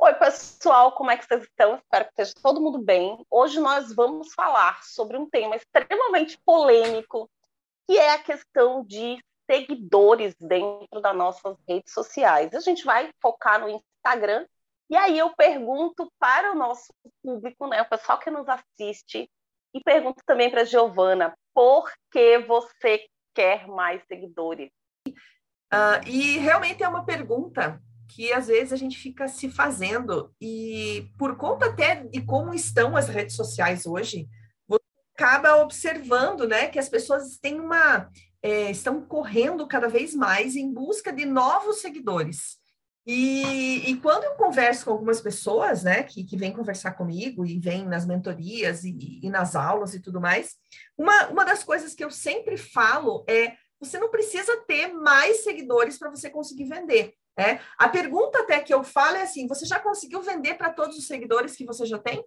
Oi, pessoal, como é que vocês estão? Espero que esteja todo mundo bem. Hoje nós vamos falar sobre um tema extremamente polêmico, que é a questão de seguidores dentro das nossas redes sociais. A gente vai focar no Instagram, e aí eu pergunto para o nosso público, né, o pessoal que nos assiste, e pergunto também para a Giovana, por que você quer mais seguidores? Uh, e realmente é uma pergunta que às vezes a gente fica se fazendo, e por conta até de como estão as redes sociais hoje, você acaba observando né, que as pessoas têm uma. É, estão correndo cada vez mais em busca de novos seguidores. E, e, quando eu converso com algumas pessoas, né, que, que vêm conversar comigo e vêm nas mentorias e, e, nas aulas e tudo mais, uma, uma das coisas que eu sempre falo é: você não precisa ter mais seguidores para você conseguir vender. É, a pergunta até que eu falo é assim: você já conseguiu vender para todos os seguidores que você já tem?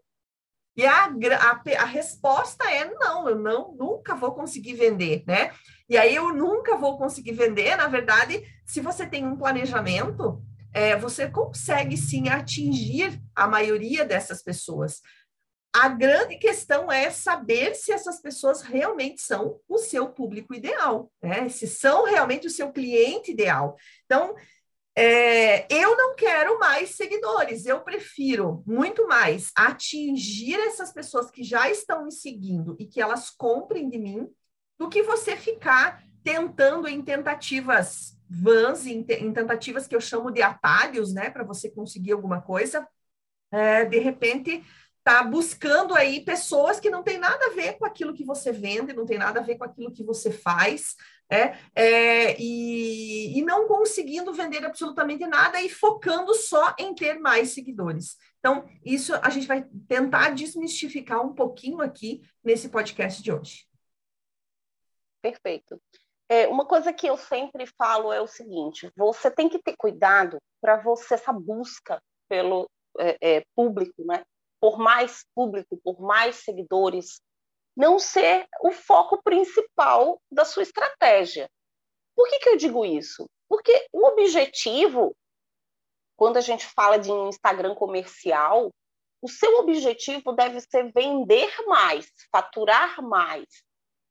E a, a, a, resposta é não, eu não nunca vou conseguir vender, né? E aí eu nunca vou conseguir vender, na verdade, se você tem um planejamento, é, você consegue sim atingir a maioria dessas pessoas. A grande questão é saber se essas pessoas realmente são o seu público ideal, né? Se são realmente o seu cliente ideal. Então, é, eu não quero mais seguidores, eu prefiro muito mais atingir essas pessoas que já estão me seguindo e que elas comprem de mim, do que você ficar tentando em tentativas vãs, em, em tentativas que eu chamo de atalhos, né, para você conseguir alguma coisa. É, de repente, tá buscando aí pessoas que não tem nada a ver com aquilo que você vende, não tem nada a ver com aquilo que você faz, é, é, e, e não conseguindo vender absolutamente nada e focando só em ter mais seguidores. Então, isso a gente vai tentar desmistificar um pouquinho aqui nesse podcast de hoje. Perfeito. É, uma coisa que eu sempre falo é o seguinte: você tem que ter cuidado para você, essa busca pelo é, é, público, né? por mais público, por mais seguidores, não ser o foco principal da sua estratégia. Por que, que eu digo isso? Porque o objetivo, quando a gente fala de um Instagram comercial, o seu objetivo deve ser vender mais, faturar mais,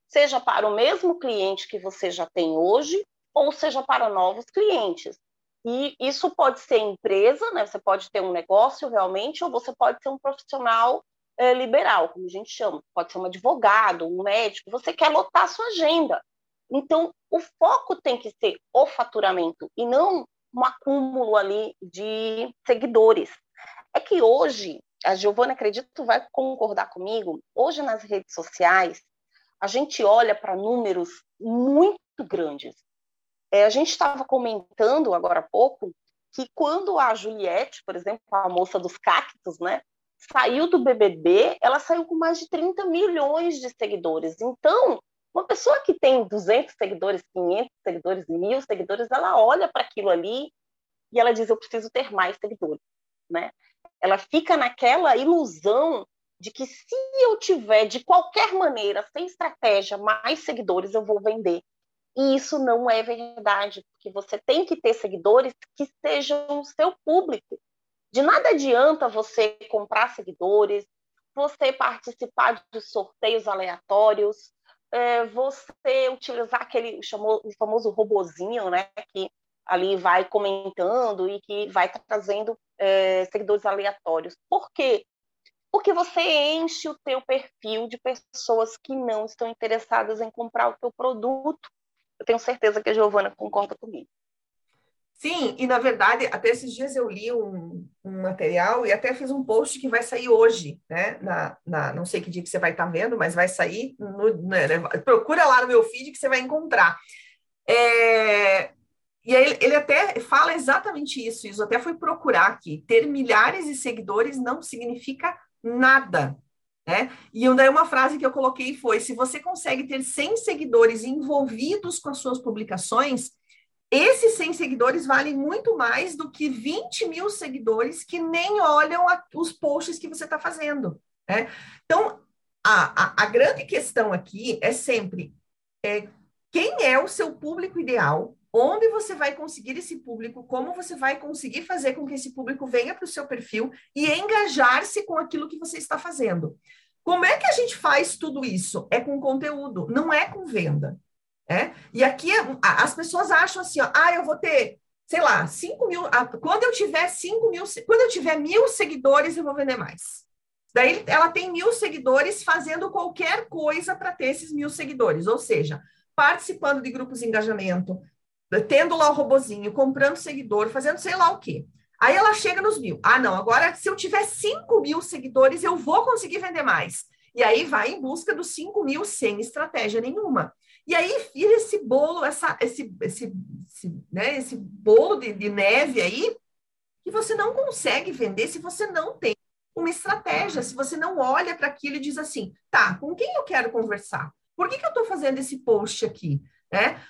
seja para o mesmo cliente que você já tem hoje, ou seja para novos clientes. E isso pode ser empresa, né? Você pode ter um negócio realmente, ou você pode ser um profissional é, liberal, como a gente chama. Pode ser um advogado, um médico, você quer lotar a sua agenda. Então, o foco tem que ser o faturamento e não um acúmulo ali de seguidores. É que hoje, a Giovana, acredito, vai concordar comigo, hoje nas redes sociais, a gente olha para números muito grandes. É, a gente estava comentando agora há pouco que quando a Juliette, por exemplo, a moça dos cactos, né, saiu do BBB, ela saiu com mais de 30 milhões de seguidores. Então, uma pessoa que tem 200 seguidores, 500 seguidores, mil seguidores, ela olha para aquilo ali e ela diz: Eu preciso ter mais seguidores. Né? Ela fica naquela ilusão de que se eu tiver, de qualquer maneira, sem estratégia, mais seguidores, eu vou vender. E isso não é verdade, porque você tem que ter seguidores que sejam o seu público, de nada adianta você comprar seguidores, você participar de sorteios aleatórios, é, você utilizar aquele chamou, famoso robozinho, né, que ali vai comentando e que vai trazendo é, seguidores aleatórios. Por quê? Porque você enche o teu perfil de pessoas que não estão interessadas em comprar o teu produto. Eu tenho certeza que a Giovana concorda comigo. Sim, e na verdade, até esses dias eu li um, um, material e até fiz um post que vai sair hoje, né? Na, na não sei que dia que você vai estar tá vendo, mas vai sair. No, né, né? procura lá no meu feed que você vai encontrar. É, e aí ele até fala exatamente isso, isso até foi procurar aqui. Ter milhares de seguidores não significa nada. Né? E daí uma frase que eu coloquei foi: se você consegue ter 100 seguidores envolvidos com as suas publicações, esses 100 seguidores valem muito mais do que 20 mil seguidores que nem olham a, os posts que você está fazendo. Né? Então, a, a, a, grande questão aqui é sempre é, quem é o seu público ideal onde você vai conseguir esse público, como você vai conseguir fazer com que esse público venha para o seu perfil e engajar-se com aquilo que você está fazendo. Como é que a gente faz tudo isso? É com conteúdo, não é com venda. É? E aqui as pessoas acham assim, ó, ah, eu vou ter, sei lá, 5 mil. Quando eu tiver 5 mil, quando eu tiver mil seguidores, eu vou vender mais. Daí ela tem mil seguidores fazendo qualquer coisa para ter esses mil seguidores, ou seja, participando de grupos de engajamento, tendo lá o robozinho, comprando seguidor, fazendo sei lá o quê. Aí ela chega nos mil. Ah, não, agora se eu tiver 5 mil seguidores, eu vou conseguir vender mais. E aí vai em busca dos 5 mil sem estratégia nenhuma. E aí vira esse bolo, essa, esse, esse, esse, né, esse bolo de, de neve aí, que você não consegue vender se você não tem uma estratégia, se você não olha para aquilo e diz assim, tá, com quem eu quero conversar? Por que, que eu estou fazendo esse post aqui? Né?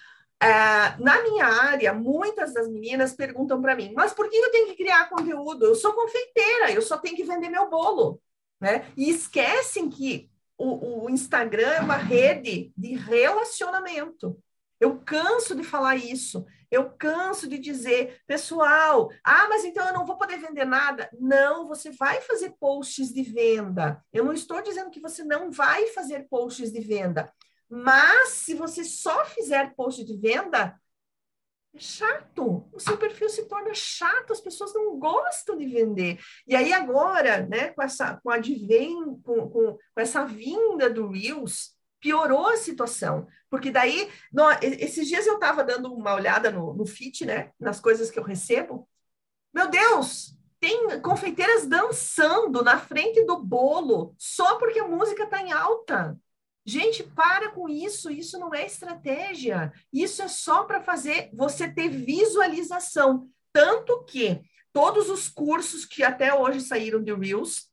É, na minha área, muitas das meninas perguntam para mim, mas por que eu tenho que criar conteúdo? Eu sou confeiteira, eu só tenho que vender meu bolo. Né? E esquecem que o, o Instagram é uma rede de relacionamento. Eu canso de falar isso. Eu canso de dizer, pessoal, ah, mas então eu não vou poder vender nada. Não, você vai fazer posts de venda. Eu não estou dizendo que você não vai fazer posts de venda. Mas se você só fizer post de venda, chato. O seu perfil se torna chato, as pessoas não gostam de vender. E aí agora, né, com essa com advém, com, com, com essa vinda do Reels, piorou a situação. Porque daí, esses dias eu estava dando uma olhada no, no Fit, né, nas coisas que eu recebo. Meu Deus, tem confeiteiras dançando na frente do bolo só porque a música está em alta. Gente, para com isso, isso não é estratégia. Isso é só para fazer você ter visualização. Tanto que todos os cursos que até hoje saíram de Reels,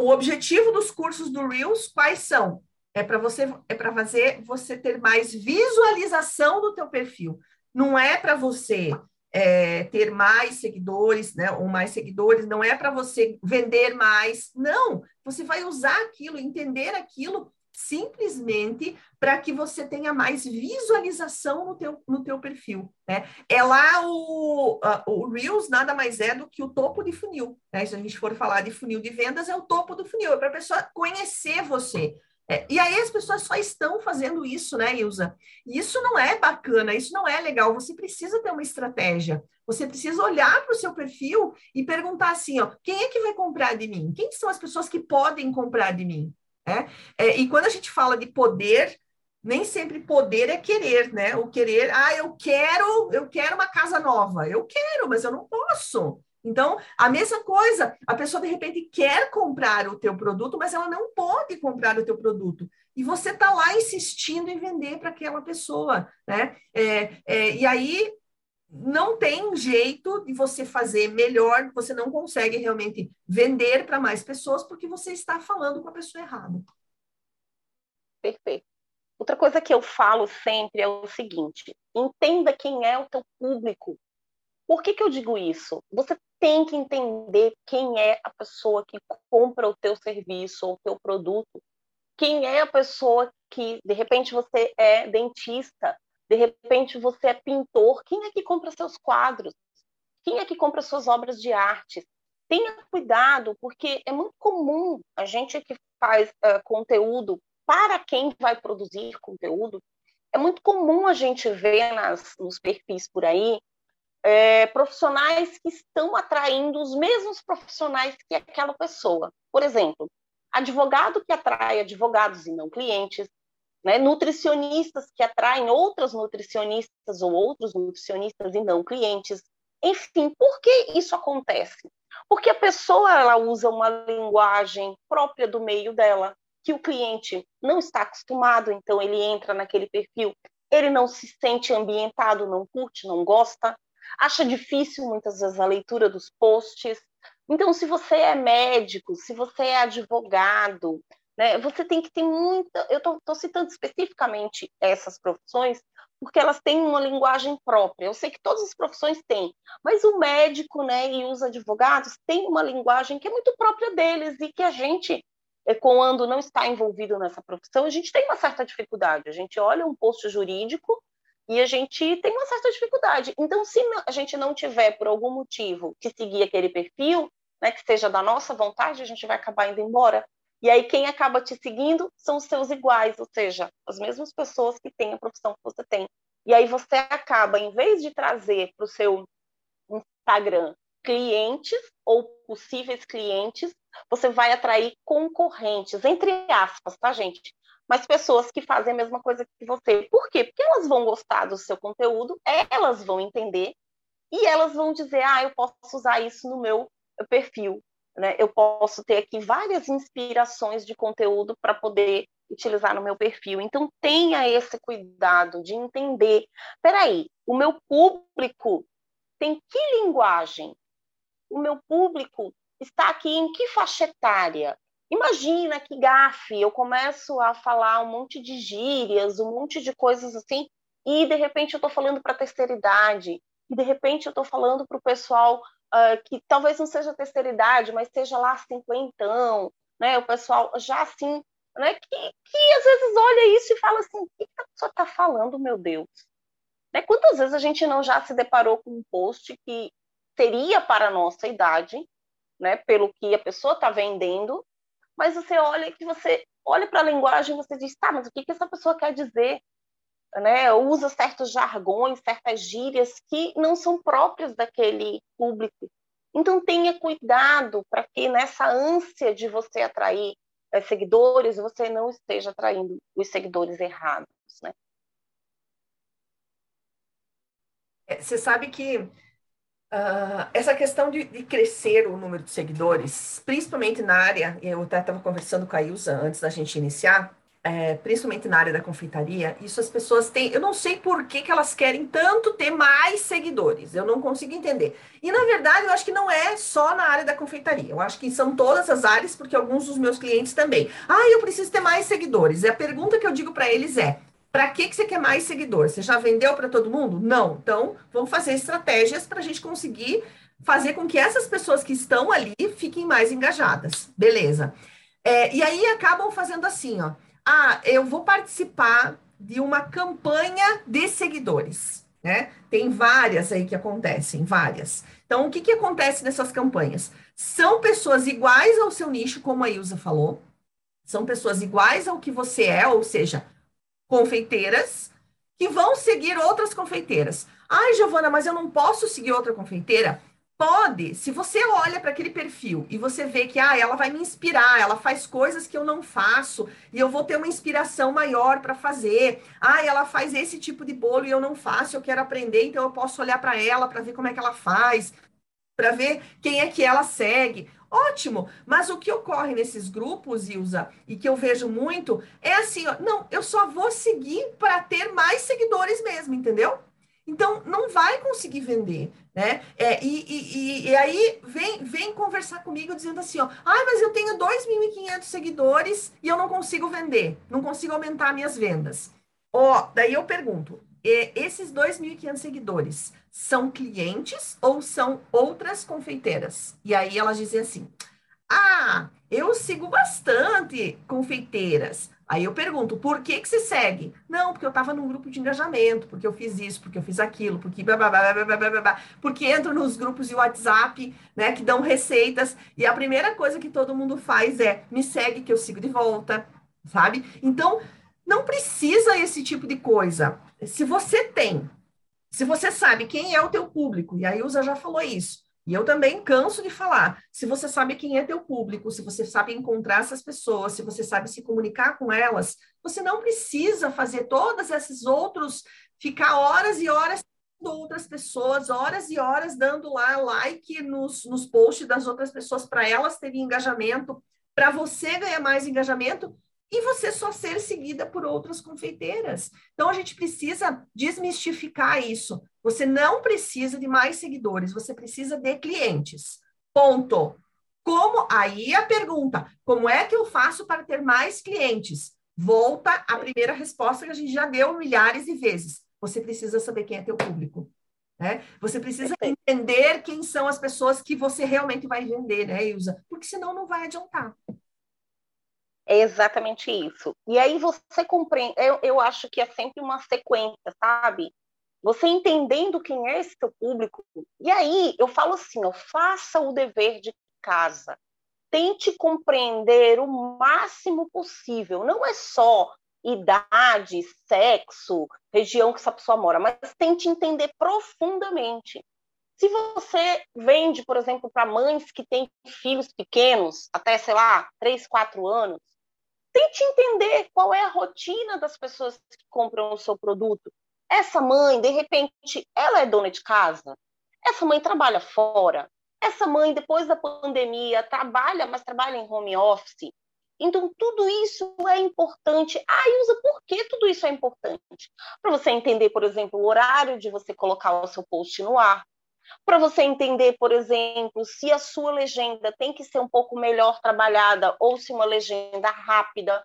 o objetivo dos cursos do Reels quais são? É para você é para fazer você ter mais visualização do teu perfil. Não é para você é, ter mais seguidores, né, ou mais seguidores, não é para você vender mais, não, você vai usar aquilo, entender aquilo simplesmente para que você tenha mais visualização no teu, no teu perfil, né? É lá o, o Reels nada mais é do que o topo de funil, né? Se a gente for falar de funil de vendas, é o topo do funil, é para a pessoa conhecer você, é, e aí as pessoas só estão fazendo isso, né, Ilza? E isso não é bacana, isso não é legal. Você precisa ter uma estratégia. Você precisa olhar para o seu perfil e perguntar assim, ó, quem é que vai comprar de mim? Quem são as pessoas que podem comprar de mim? É? É, e quando a gente fala de poder, nem sempre poder é querer, né? O querer, ah, eu quero, eu quero uma casa nova. Eu quero, mas eu não posso. Então, a mesma coisa, a pessoa de repente quer comprar o teu produto, mas ela não pode comprar o teu produto. E você está lá insistindo em vender para aquela pessoa, né? É, é, e aí não tem jeito de você fazer melhor, você não consegue realmente vender para mais pessoas porque você está falando com a pessoa errada. Perfeito. Outra coisa que eu falo sempre é o seguinte: entenda quem é o teu público. Por que, que eu digo isso? Você tem que entender quem é a pessoa que compra o teu serviço ou o teu produto. Quem é a pessoa que, de repente, você é dentista, de repente você é pintor. Quem é que compra seus quadros? Quem é que compra suas obras de arte? Tenha cuidado, porque é muito comum a gente que faz uh, conteúdo para quem vai produzir conteúdo, é muito comum a gente ver nas, nos perfis por aí é, profissionais que estão atraindo os mesmos profissionais que aquela pessoa. Por exemplo, advogado que atrai advogados e não clientes, né? nutricionistas que atraem outras nutricionistas ou outros nutricionistas e não clientes. Enfim, por que isso acontece? Porque a pessoa ela usa uma linguagem própria do meio dela, que o cliente não está acostumado, então ele entra naquele perfil, ele não se sente ambientado, não curte, não gosta, acha difícil muitas vezes a leitura dos posts. Então, se você é médico, se você é advogado, né, você tem que ter muita. Eu estou citando especificamente essas profissões, porque elas têm uma linguagem própria. Eu sei que todas as profissões têm, mas o médico né, e os advogados têm uma linguagem que é muito própria deles e que a gente, é, quando não está envolvido nessa profissão, a gente tem uma certa dificuldade. A gente olha um post jurídico E a gente tem uma certa dificuldade. Então, se a gente não tiver, por algum motivo, que seguir aquele perfil, né, que seja da nossa vontade, a gente vai acabar indo embora. E aí, quem acaba te seguindo são os seus iguais, ou seja, as mesmas pessoas que têm a profissão que você tem. E aí, você acaba, em vez de trazer para o seu Instagram clientes ou possíveis clientes, você vai atrair concorrentes, entre aspas, tá, gente? Mas pessoas que fazem a mesma coisa que você. Por quê? Porque elas vão gostar do seu conteúdo, elas vão entender e elas vão dizer: ah, eu posso usar isso no meu perfil. Né? Eu posso ter aqui várias inspirações de conteúdo para poder utilizar no meu perfil. Então, tenha esse cuidado de entender: peraí, o meu público tem que linguagem? O meu público está aqui em que faixa etária? Imagina que gafe, eu começo a falar um monte de gírias, um monte de coisas assim, e de repente eu estou falando para a terceira idade, e de repente eu estou falando para o pessoal uh, que talvez não seja terceira idade, mas seja lá cinquentão, né? O pessoal já assim, né? Que, que às vezes olha isso e fala assim, o que a pessoa está falando, meu Deus? Né? Quantas vezes a gente não já se deparou com um post que seria para a nossa idade, né? Pelo que a pessoa está vendendo, mas você olha que você olha para a linguagem e você diz, tá, mas o que, que essa pessoa quer dizer? Né? Usa certos jargões, certas gírias que não são próprias daquele público. Então tenha cuidado para que nessa ânsia de você atrair é, seguidores, você não esteja atraindo os seguidores errados, né? É, você sabe que Uh, essa questão de, de, crescer o número de seguidores, principalmente na área, eu até estava conversando com a Ilza antes da gente iniciar, é, principalmente na área da confeitaria, isso as pessoas têm, eu não sei por que, que elas querem tanto ter mais seguidores, eu não consigo entender. E na verdade, eu acho que não é só na área da confeitaria, eu acho que são todas as áreas, porque alguns dos meus clientes também. Ah, eu preciso ter mais seguidores. E a pergunta que eu digo para eles é: para que, que você quer mais seguidor? Você já vendeu para todo mundo? Não. Então, vamos fazer estratégias para a gente conseguir fazer com que essas pessoas que estão ali fiquem mais engajadas. Beleza. É, e aí acabam fazendo assim, ó. Ah, eu vou participar de uma campanha de seguidores, né? Tem várias aí que acontecem, várias. Então, o que, que acontece nessas campanhas? São pessoas iguais ao seu nicho, como a Ilza falou, são pessoas iguais ao que você é, ou seja, confeiteiras que vão seguir outras confeiteiras. Ai, Giovana, mas eu não posso seguir outra confeiteira? Pode, se você olha para aquele perfil e você vê que ah, ela vai me inspirar, ela faz coisas que eu não faço e eu vou ter uma inspiração maior para fazer. Ah, ela faz esse tipo de bolo e eu não faço, eu quero aprender, então eu posso olhar para ela para ver como é que ela faz, para ver quem é que ela segue. Ótimo, mas o que ocorre nesses grupos, Ilza, e que eu vejo muito, é assim, ó, não, eu só vou seguir para ter mais seguidores mesmo, entendeu? Então, não vai conseguir vender, né? É, e, e, e, aí vem, vem conversar comigo dizendo assim, ó, ah, mas eu tenho 2.500 seguidores e eu não consigo vender, não consigo aumentar minhas vendas. Ó, daí eu pergunto, esses 2.500 seguidores são clientes ou são outras confeiteiras? E aí elas dizem assim: Ah, eu sigo bastante confeiteiras. Aí eu pergunto, por que que você segue? Não, porque eu estava num grupo de engajamento, porque eu fiz isso, porque eu fiz aquilo, porque blá, blá, blá, porque entro nos grupos de WhatsApp, né, que dão receitas, e a primeira coisa que todo mundo faz é, me segue que eu sigo de volta, sabe? Então, não precisa esse tipo de coisa. Se você tem, se você sabe quem é o teu público, e a Ilza já falou isso, e eu também canso de falar, se você sabe quem é teu público, se você sabe encontrar essas pessoas, se você sabe se comunicar com elas, você não precisa fazer todos esses outros, ficar horas e horas outras pessoas, horas e horas dando lá like nos, nos posts das outras pessoas para elas terem engajamento, para você ganhar mais engajamento, e você só ser seguida por outras confeiteiras. Então, a gente precisa desmistificar isso. Você não precisa de mais seguidores, você precisa de clientes. Ponto. Como? Aí a pergunta: como é que eu faço para ter mais clientes? Volta à primeira resposta que a gente já deu milhares de vezes. Você precisa saber quem é teu público. Né? Você precisa entender quem são as pessoas que você realmente vai vender, né, Ilza? Porque senão não vai adiantar. É exatamente isso. E aí você compreende, eu, eu acho que é sempre uma sequência, sabe? Você entendendo quem é esse seu público. E aí eu falo assim, ó, faça o dever de casa. Tente compreender o máximo possível. Não é só idade, sexo, região que essa pessoa mora, mas tente entender profundamente. Se você vende, por exemplo, para mães que têm filhos pequenos, até, sei lá, 3, 4 anos, tente entender qual é a rotina das pessoas que compram o seu produto. Essa mãe, de repente, ela é dona de casa? Essa mãe trabalha fora? Essa mãe, depois da pandemia, trabalha, mas trabalha em home office? Então, tudo isso é importante. Ah, Ilza, por que tudo isso é importante? Para você entender, por exemplo, o horário de você colocar o seu post no ar. Para você entender, por exemplo, se a sua legenda tem que ser um pouco melhor trabalhada ou se uma legenda rápida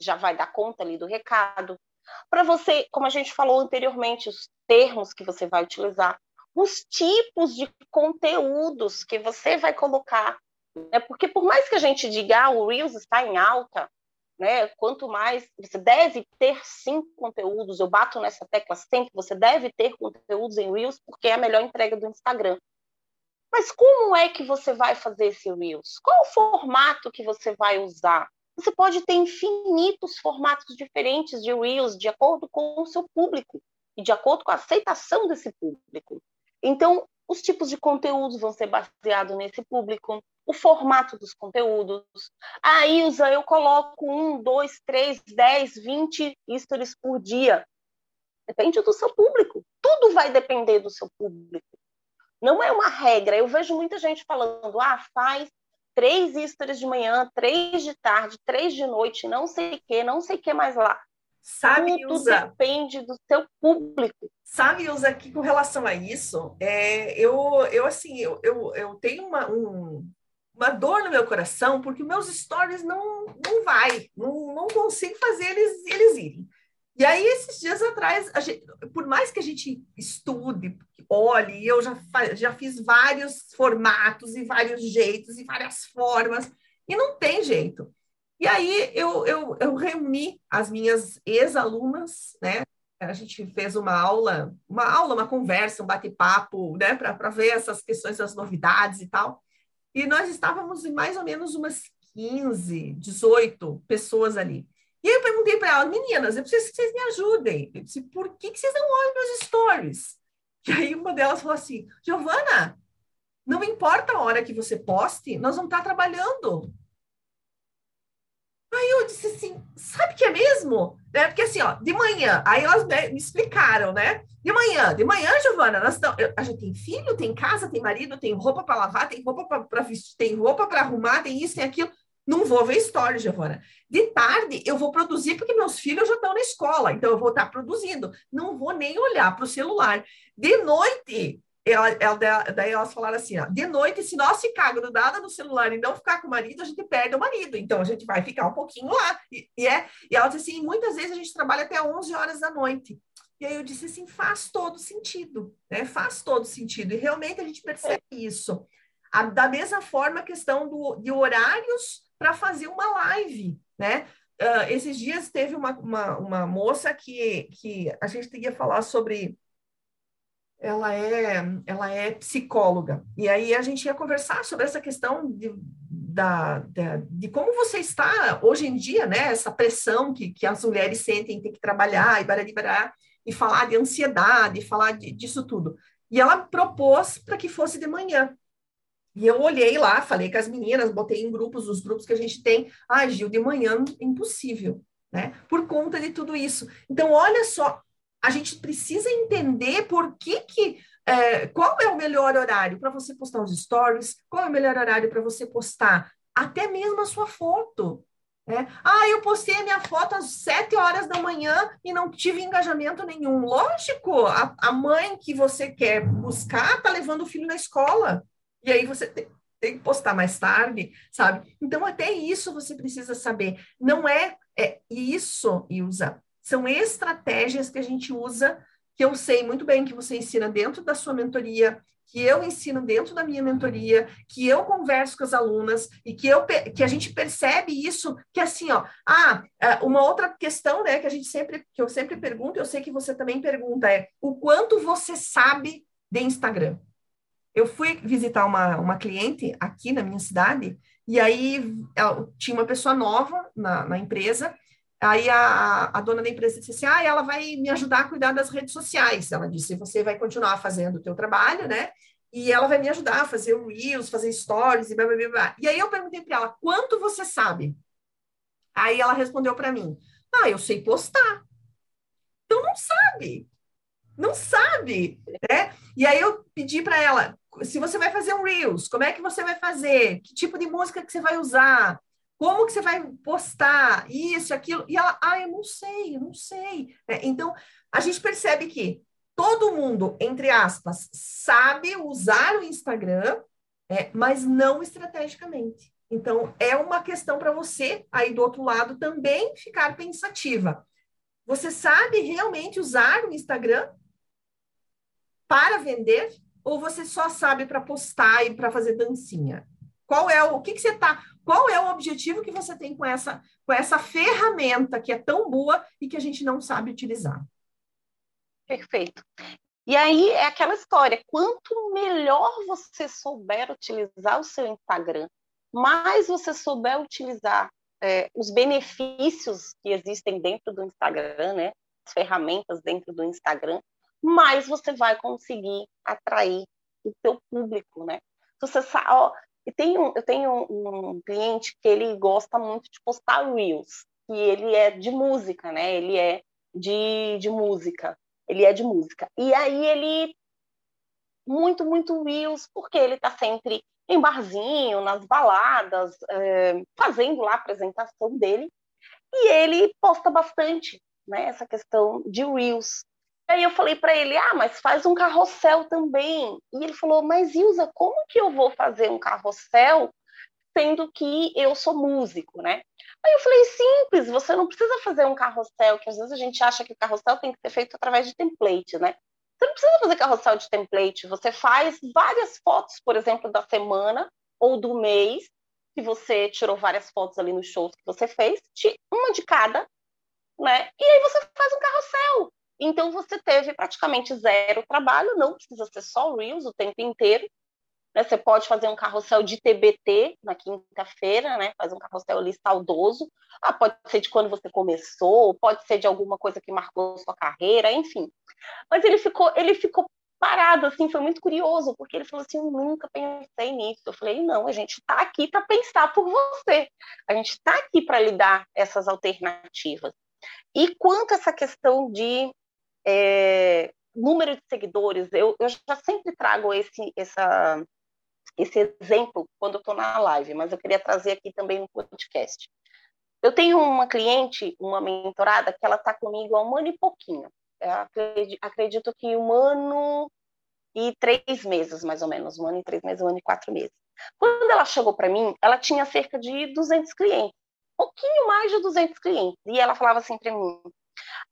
já vai dar conta ali do recado. Para você, como a gente falou anteriormente, os termos que você vai utilizar, os tipos de conteúdos que você vai colocar né? Porque por mais que a gente diga ah, o Reels está em alta, né? quanto mais você deve ter sim conteúdos, eu bato nessa tecla sempre, você deve ter conteúdos em Reels porque é a melhor entrega do Instagram. Mas como é que você vai fazer esse Reels? Qual o formato que você vai usar? Você pode ter infinitos formatos diferentes de Reels de acordo com o seu público e de acordo com a aceitação desse público. Então, os tipos de conteúdos vão ser baseados nesse público, o formato dos conteúdos. A Ilza, eu coloco um, dois, três, dez, vinte stories por dia. Depende do seu público. Tudo vai depender do seu público. Não é uma regra. Eu vejo muita gente falando, ah, faz três stories de manhã, três de tarde, três de noite, não sei o que, não sei o que mais lá. Sabe, Tudo usa... depende do seu público. Sabe, Usa, que com relação a isso, é, eu, eu assim, eu, eu, eu tenho uma, um, uma dor no meu coração, porque meus stories não, não vai, não, não consigo fazer eles, eles irem. E aí, esses dias atrás, gente, por mais que a gente estude, olhe, eu já, já fiz vários formatos e vários jeitos e várias formas, e não tem jeito. E aí eu, eu, eu reuni as minhas ex-alunas, né? A gente fez uma aula, uma aula, uma conversa, um bate-papo, né? Para ver essas questões das novidades e tal. E nós estávamos em mais ou menos umas 15, 18 pessoas ali. E aí eu perguntei para elas, meninas, eu preciso que vocês me ajudem. Eu disse, por que, que vocês não olham meus stories? E aí uma delas falou assim, Giovana, não importa a hora que você poste, nós vamos estar trabalhando. Aí eu disse assim, sabe que é mesmo? Né? Porque assim, ó, de manhã, aí elas me explicaram, né? De manhã, de manhã, Giovana, nós estamos, a gente tem filho, tem casa, tem marido, tem roupa para lavar, tem roupa para vestir, tem roupa para arrumar, tem isso, tem aquilo. Não vou ver história, Giovana. De tarde eu vou produzir porque meus filhos já estão na escola, então eu vou estar produzindo. Não vou nem olhar para o celular. De noite, ela, ela, daí elas falaram assim: ó, de noite, se nós ficar grudada no celular e não ficar com o marido, a gente perde o marido. Então a gente vai ficar um pouquinho lá. E, e, é, e ela disse assim: muitas vezes a gente trabalha até 11 horas da noite. E aí eu disse assim: faz todo sentido, né? Faz todo sentido. E realmente a gente percebe isso. A, da mesma forma, a questão do, de horários para fazer uma live, né? Uh, esses dias teve uma, uma, uma moça que, que a gente queria falar sobre ela é, ela é psicóloga. E aí a gente ia conversar sobre essa questão de, da, de, de como você está hoje em dia, né? Essa pressão que, que as mulheres sentem, ter que trabalhar e barari, bará, e falar de ansiedade, falar de, disso tudo. E ela propôs para que fosse de manhã. E eu olhei lá, falei com as meninas, botei em grupos, os grupos que a gente tem. Ah, Gil, de manhã, impossível, né? Por conta de tudo isso. Então, olha só, a gente precisa entender por que que é, qual é o melhor horário para você postar os stories, qual é o melhor horário para você postar até mesmo a sua foto. Né? Ah, eu postei a minha foto às sete horas da manhã e não tive engajamento nenhum. Lógico, a, a mãe que você quer buscar está levando o filho na escola. E aí você tem, tem que postar mais tarde, sabe? Então, até isso você precisa saber. Não é, é isso, Ilza, são estratégias que a gente usa, que eu sei muito bem que você ensina dentro da sua mentoria, que eu ensino dentro da minha mentoria, que eu converso com as alunas e que, eu, que a gente percebe isso, que assim, ó, ah, é, uma outra questão, né, que a gente sempre, que eu sempre pergunto, eu sei que você também pergunta, é o quanto você sabe de Instagram? Eu fui visitar uma, uma cliente aqui na minha cidade, e aí tinha uma pessoa nova na, na empresa, Aí a, a, dona da empresa disse assim, ah, ela vai me ajudar a cuidar das redes sociais. Ela disse, você vai continuar fazendo o teu trabalho, né? E ela vai me ajudar a fazer o Reels, fazer stories e blá, blá, blá, blá. E aí eu perguntei para ela, quanto você sabe? Aí ela respondeu para mim, ah, eu sei postar. Então não sabe. Não sabe, né? E aí eu pedi para ela, se você vai fazer um Reels, como é que você vai fazer? Que tipo de música que você vai usar? Como que você vai postar isso, aquilo? E ela, ah, eu não sei, eu não sei. É, então, a gente percebe que todo mundo, entre aspas, sabe usar o Instagram, é, mas não estrategicamente. Então, é uma questão para você, aí do outro lado, também ficar pensativa. Você sabe realmente usar o Instagram para vender? Ou você só sabe para postar e para fazer dancinha? Qual é o, o que, que você está qual é o objetivo que você tem com essa, com essa ferramenta que é tão boa e que a gente não sabe utilizar? Perfeito. E aí é aquela história: quanto melhor você souber utilizar o seu Instagram, mais você souber utilizar é, os benefícios que existem dentro do Instagram, né? As ferramentas dentro do Instagram, mais você vai conseguir atrair o seu público, né? Você sabe, ó, e tem um, eu tenho um, cliente que ele gosta muito de postar reels, e ele é de música, né? Ele é de, de música, ele é de música. E aí ele muito, muito reels, porque ele está sempre em barzinho, nas baladas, é, fazendo lá a apresentação dele. E ele posta bastante, né? Essa questão de reels. Aí eu falei para ele, ah, mas faz um carrossel também. E ele falou, mas Ilza, como que eu vou fazer um carrossel sendo que eu sou músico, né? Aí eu falei, simples, você não precisa fazer um carrossel, que às vezes a gente acha que o carrossel tem que ser feito através de template, né? Você não precisa fazer carrossel de template, você faz várias fotos, por exemplo, da semana ou do mês, que você tirou várias fotos ali nos shows que você fez, uma de cada, né? E aí você faz um carrossel. Então você teve praticamente zero trabalho, não precisa ser só Reels o tempo inteiro. Né? Você pode fazer um carrossel de TBT na quinta-feira, né? Faz um carrossel ali saudoso. Ah, pode ser de quando você começou, pode ser de alguma coisa que marcou sua carreira, enfim. Mas ele ficou, ele ficou parado, assim, foi muito curioso, porque ele falou assim, eu nunca pensei nisso. Eu falei, não, a gente está aqui para pensar por você. A gente está aqui para lhe dar essas alternativas. E quanto a essa questão de é, número de seguidores, eu, eu já sempre trago esse, essa, esse exemplo quando eu estou na live, mas eu queria trazer aqui também no podcast. Eu tenho uma cliente, uma mentorada, que ela está comigo há um ano e pouquinho. Acredito, acredito que um ano e três meses, mais ou menos. Um ano e três meses, um ano e quatro meses. Quando ela chegou para mim, ela tinha cerca de 200 clientes. Pouquinho mais de 200 clientes. E ela falava assim para mim,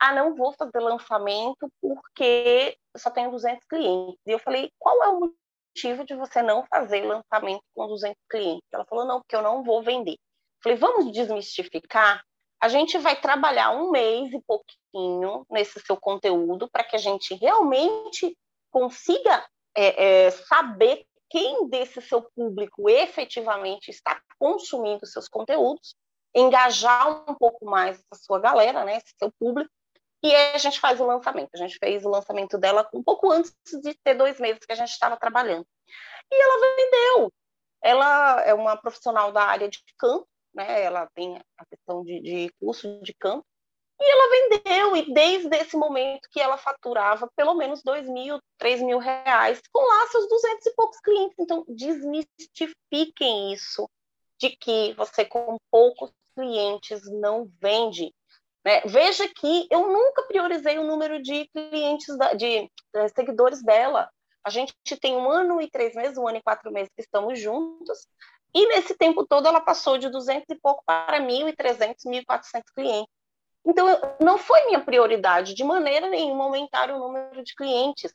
ah, não vou fazer lançamento porque só tenho 200 clientes. E eu falei, qual é o motivo de você não fazer lançamento com 200 clientes? Ela falou, não, porque eu não vou vender. Eu falei, vamos desmistificar? A gente vai trabalhar um mês e pouquinho nesse seu conteúdo para que a gente realmente consiga é, é, saber quem desse seu público efetivamente está consumindo seus conteúdos engajar um pouco mais a sua galera, né, seu público, e aí a gente faz o lançamento. A gente fez o lançamento dela um pouco antes de ter dois meses que a gente estava trabalhando. E ela vendeu. Ela é uma profissional da área de campo, né? Ela tem a questão de, de curso de campo. E ela vendeu, e desde esse momento que ela faturava pelo menos dois mil, três mil reais, com lá seus duzentos e poucos clientes. Então, desmistifiquem isso de que você com poucos clientes não vende. Né? Veja que eu nunca priorizei o número de clientes, da, de, de eh, seguidores dela. A gente tem um ano e três meses, um ano e quatro meses que estamos juntos, e nesse tempo todo ela passou de 200 e pouco para 1.300, 1.400 clientes. Então, não foi minha prioridade de maneira nenhuma aumentar o número de clientes.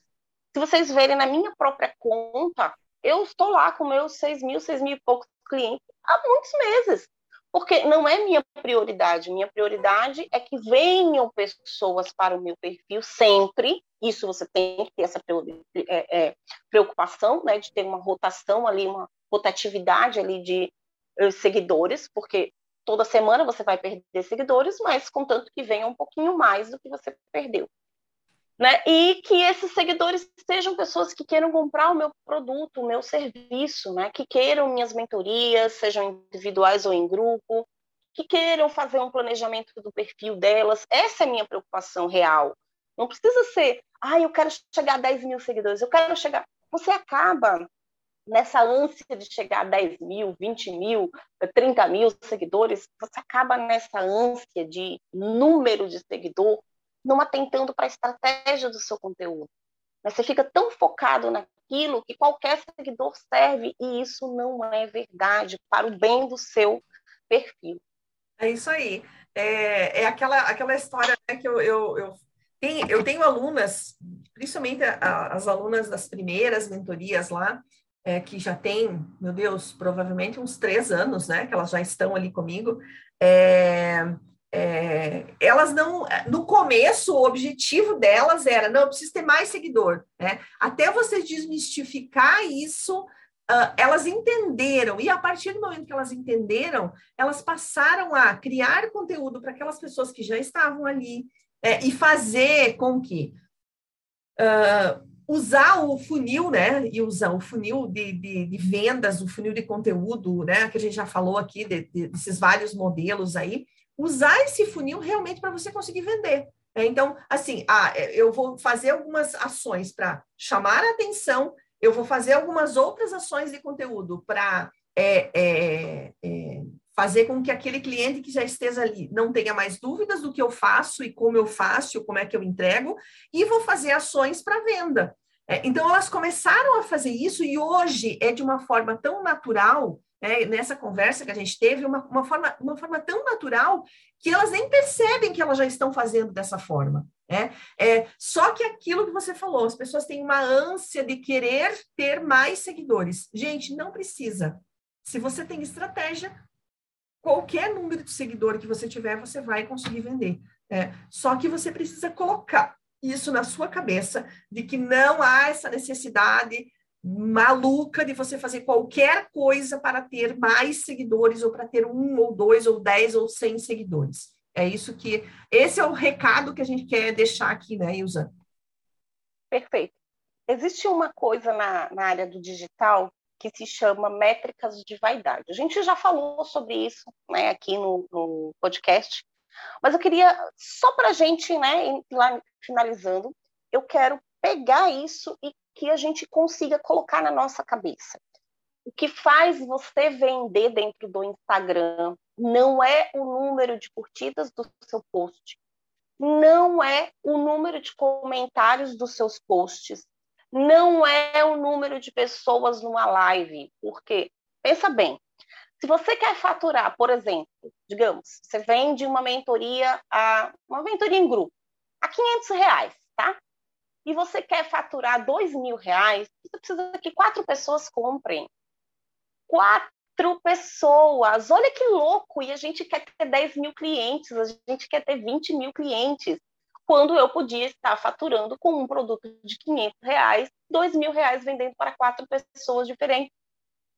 Se vocês verem na minha própria conta, eu estou lá com meus 6 mil, 6 mil e poucos clientes há muitos meses. Porque não é minha prioridade. Minha prioridade é que venham pessoas para o meu perfil sempre. Isso você tem que ter essa é, é, preocupação, né, de ter uma rotação ali, uma rotatividade ali de eh, seguidores, porque toda semana você vai perder seguidores, mas contanto que venha um pouquinho mais do que você perdeu. Né? E que esses seguidores sejam pessoas que queiram comprar o meu produto, o meu serviço, né? que queiram minhas mentorias, sejam individuais ou em grupo, que queiram fazer um planejamento do perfil delas. Essa é a minha preocupação real. Não precisa ser, ah, eu quero chegar a 10 mil seguidores, eu quero chegar. Você acaba nessa ânsia de chegar a 10 mil, 20 mil, 30 mil seguidores, você acaba nessa ânsia de número de seguidor, não atentando para a estratégia do seu conteúdo. Mas você fica tão focado naquilo que qualquer seguidor serve, e isso não é verdade para o bem do seu perfil. É isso aí. É, é aquela, aquela história né, que eu, eu, eu, tenho, eu tenho alunas, principalmente as alunas das primeiras mentorias lá, é, que já tem, meu Deus, provavelmente uns três anos, né, que elas já estão ali comigo, é, é, elas não, no começo, o objetivo delas era, não, eu preciso ter mais seguidor, né, até você desmistificar isso, uh, elas entenderam, e a partir do momento que elas entenderam, elas passaram a criar conteúdo para aquelas pessoas que já estavam ali, é, e fazer com que uh, usar o funil, né, e usar o funil de, de, de, vendas, o funil de conteúdo, né, que a gente já falou aqui, de, de, desses vários modelos aí, usar esse funil realmente para você conseguir vender. É, então, assim, ah, é, eu vou fazer algumas ações para chamar a atenção, eu vou fazer algumas outras ações de conteúdo para é, é, é, fazer com que aquele cliente que já esteja ali não tenha mais dúvidas do que eu faço e como eu faço, como é que eu entrego, e vou fazer ações para venda. Então, elas começaram a fazer isso e hoje é de uma forma tão natural, né, nessa conversa que a gente teve, uma, uma, forma, uma forma tão natural que elas nem percebem que elas já estão fazendo dessa forma. Né? É, só que aquilo que você falou, as pessoas têm uma ânsia de querer ter mais seguidores. Gente, não precisa. Se você tem estratégia, qualquer número de seguidor que você tiver, você vai conseguir vender. É, só que você precisa colocar isso na sua cabeça de que não há essa necessidade maluca de você fazer qualquer coisa para ter mais seguidores ou para ter um ou dois ou dez ou cem seguidores. É isso que esse é o recado que a gente quer deixar aqui, né, Ilza? Perfeito. Existe uma coisa na, na área do digital que se chama métricas de vaidade. A gente já falou sobre isso né, aqui no, no podcast, mas eu queria, só para a gente, né, lá finalizando, eu quero pegar isso e que a gente consiga colocar na nossa cabeça. O que faz você vender dentro do Instagram não é o número de curtidas do seu post, não é o número de comentários dos seus posts, não é o número de pessoas numa live, porque pensa bem, se você quer faturar, por exemplo, digamos, você vende uma mentoria a uma mentoria em grupo a 500 reais, tá? E você quer faturar 2 mil reais, você precisa que quatro pessoas comprem. Quatro pessoas! Olha que louco! E a gente quer ter 10 mil clientes, a gente quer ter 20 mil clientes. Quando eu podia estar faturando com um produto de 500 reais, 2 mil reais vendendo para quatro pessoas diferentes.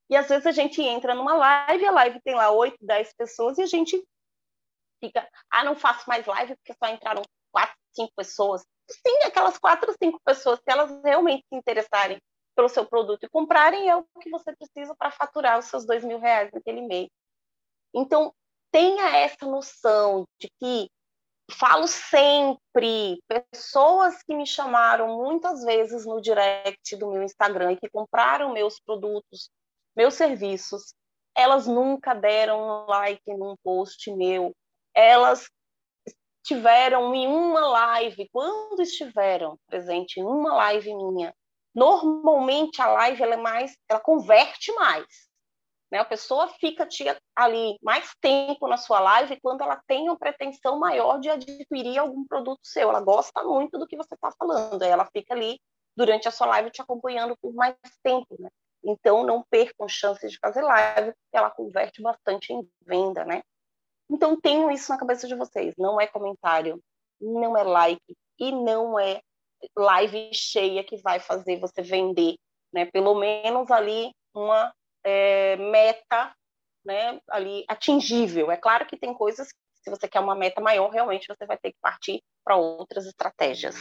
E às vezes a gente entra numa live, a live tem lá 8, 10 pessoas e a gente fica, ah, não faço mais live porque só entraram quatro, cinco pessoas. Sim, aquelas quatro, cinco pessoas, se elas realmente se interessarem pelo seu produto e comprarem, é o que você precisa para faturar os seus dois mil reais naquele mês. Então, tenha essa noção de que falo sempre, pessoas que me chamaram muitas vezes no direct do meu Instagram e que compraram meus produtos meus serviços, elas nunca deram um like num post meu, elas estiveram em uma live, quando estiveram presente em uma live minha, normalmente a live ela é mais, ela converte mais. Né? A pessoa fica ali mais tempo na sua live quando ela tem uma pretensão maior de adquirir algum produto seu. Ela gosta muito do que você está falando, aí ela fica ali durante a sua live te acompanhando por mais tempo, né? Então, não percam chances de fazer live, porque ela converte bastante em venda, né? Então, tenham isso na cabeça de vocês. Não é comentário, não é like e não é live cheia que vai fazer você vender, né? Pelo menos ali uma é, meta, né? Ali atingível. É claro que tem coisas que, se você quer uma meta maior, realmente você vai ter que partir para outras estratégias.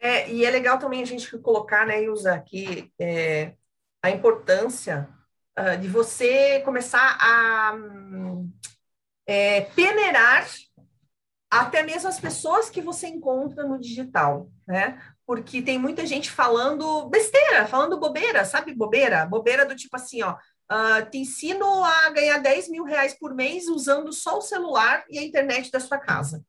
É, e é legal também a gente colocar, né, usar aqui é, a importância uh, de você começar a é, peneirar até mesmo as pessoas que você encontra no digital, né? Porque tem muita gente falando besteira, falando bobeira, sabe bobeira? Bobeira do tipo assim, ó, uh, te ensino a ganhar 10 mil reais por mês usando só o celular e a internet da sua casa.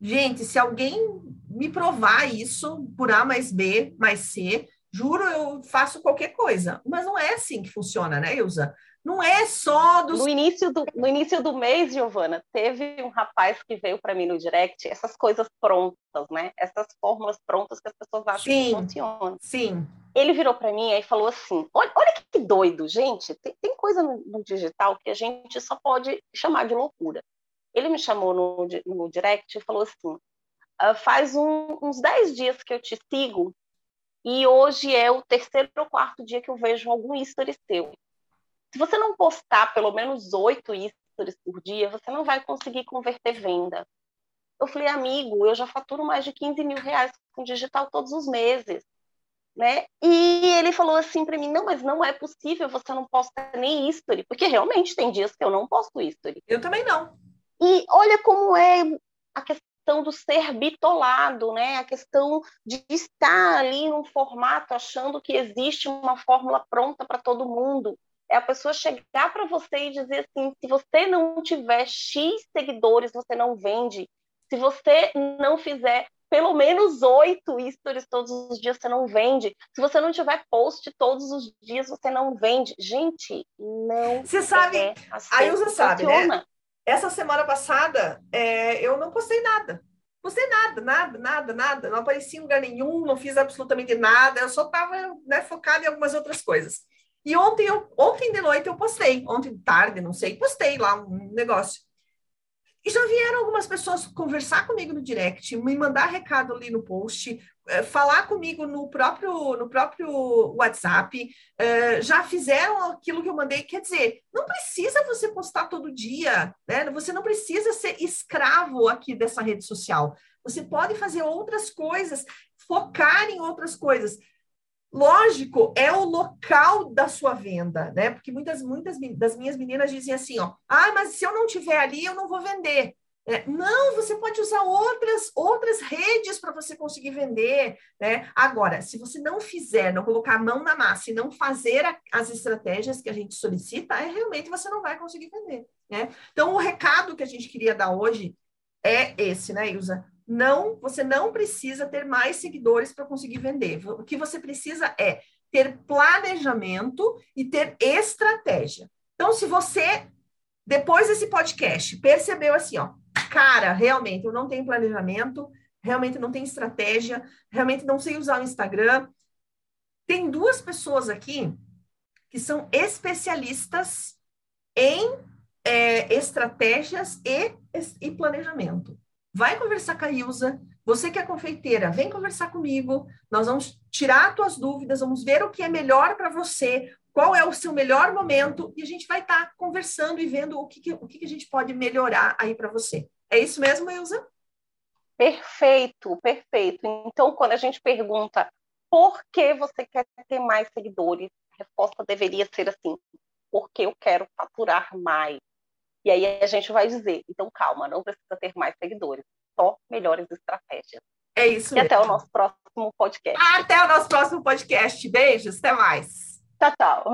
Gente, se alguém me provar isso por A mais B mais C, juro, eu faço qualquer coisa. Mas não é assim que funciona, né, Ilza? Não é só dos... No início do, no início do mês, Giovana, teve um rapaz que veio para mim no direct, essas coisas prontas, né? Essas fórmulas prontas que as pessoas acham sim, que funcionam. Sim. Ele virou para mim e falou assim: olha, olha que doido, gente. Tem, tem coisa no, no, digital que a gente só pode chamar de loucura. Ele me chamou no, no direct e falou assim: ah, faz um, uns 10 dias que eu te sigo e hoje é o terceiro ou quarto dia que eu vejo algum history seu. Se você não postar pelo menos oito stories por dia, você não vai conseguir converter venda. Eu falei, amigo, eu já faturo mais de 15 mil reais com digital todos os meses. Né? E ele falou assim para mim: não, mas não é possível, você não posta nem history, porque realmente tem dias que eu não posto history. Eu também não. E olha como é a questão do ser bitolado, né? A questão de estar ali num formato achando que existe uma fórmula pronta para todo mundo é a pessoa chegar para você e dizer assim: se você não tiver X seguidores, você não vende. Se você não fizer pelo menos oito stories todos os dias, você não vende. Se você não tiver post todos os dias, você não vende. Gente, não. Você sabe, é assim a Ilza sabe, né? Essa semana passada, é, eu não postei nada. Postei nada, nada, nada, nada. Não apareci em lugar nenhum, não fiz absolutamente nada. Eu só estava né, focada em algumas outras coisas. E ontem, eu, ontem de noite eu postei, ontem de tarde, não sei, postei lá um negócio. E já vieram algumas pessoas conversar comigo no direct, me mandar recado ali no post, eh, falar comigo no próprio, no próprio WhatsApp, eh, já fizeram aquilo que eu mandei. Quer dizer, não precisa você postar todo dia, né? Você não precisa ser escravo aqui dessa rede social. Você pode fazer outras coisas, focar em outras coisas. Lógico, é o local da sua venda, né? Porque muitas, muitas das minhas meninas dizem assim, ó, ah, mas se eu não tiver ali, eu não vou vender. É, não, você pode usar outras outras redes para você conseguir vender, né? Agora, se você não fizer, não colocar a mão na massa e não fazer a, as estratégias que a gente solicita, é realmente você não vai conseguir vender, né? Então, o recado que a gente queria dar hoje é esse, né, Ilza? Não, você não precisa ter mais seguidores para conseguir vender. O que você precisa é ter planejamento e ter estratégia. Então, se você, depois desse podcast, percebeu assim, ó, cara, realmente eu não tenho planejamento, realmente não tenho estratégia, realmente não sei usar o Instagram. Tem duas pessoas aqui que são especialistas em é, estratégias e, e planejamento. Vai conversar com a Ilza. Você que é confeiteira, vem conversar comigo. Nós vamos tirar as tuas dúvidas, vamos ver o que é melhor para você, qual é o seu melhor momento, e a gente vai estar tá conversando e vendo o que, que, o que, que a gente pode melhorar aí para você. É isso mesmo, Ilza? Perfeito, perfeito. Então, quando a gente pergunta por que você quer ter mais seguidores, a resposta deveria ser assim: porque eu quero faturar mais. E aí a gente vai dizer, então calma, não precisa ter mais seguidores, só melhores estratégias. É isso e mesmo. até o nosso próximo podcast. Até o nosso próximo podcast. Beijos, até mais. Tchau, tchau.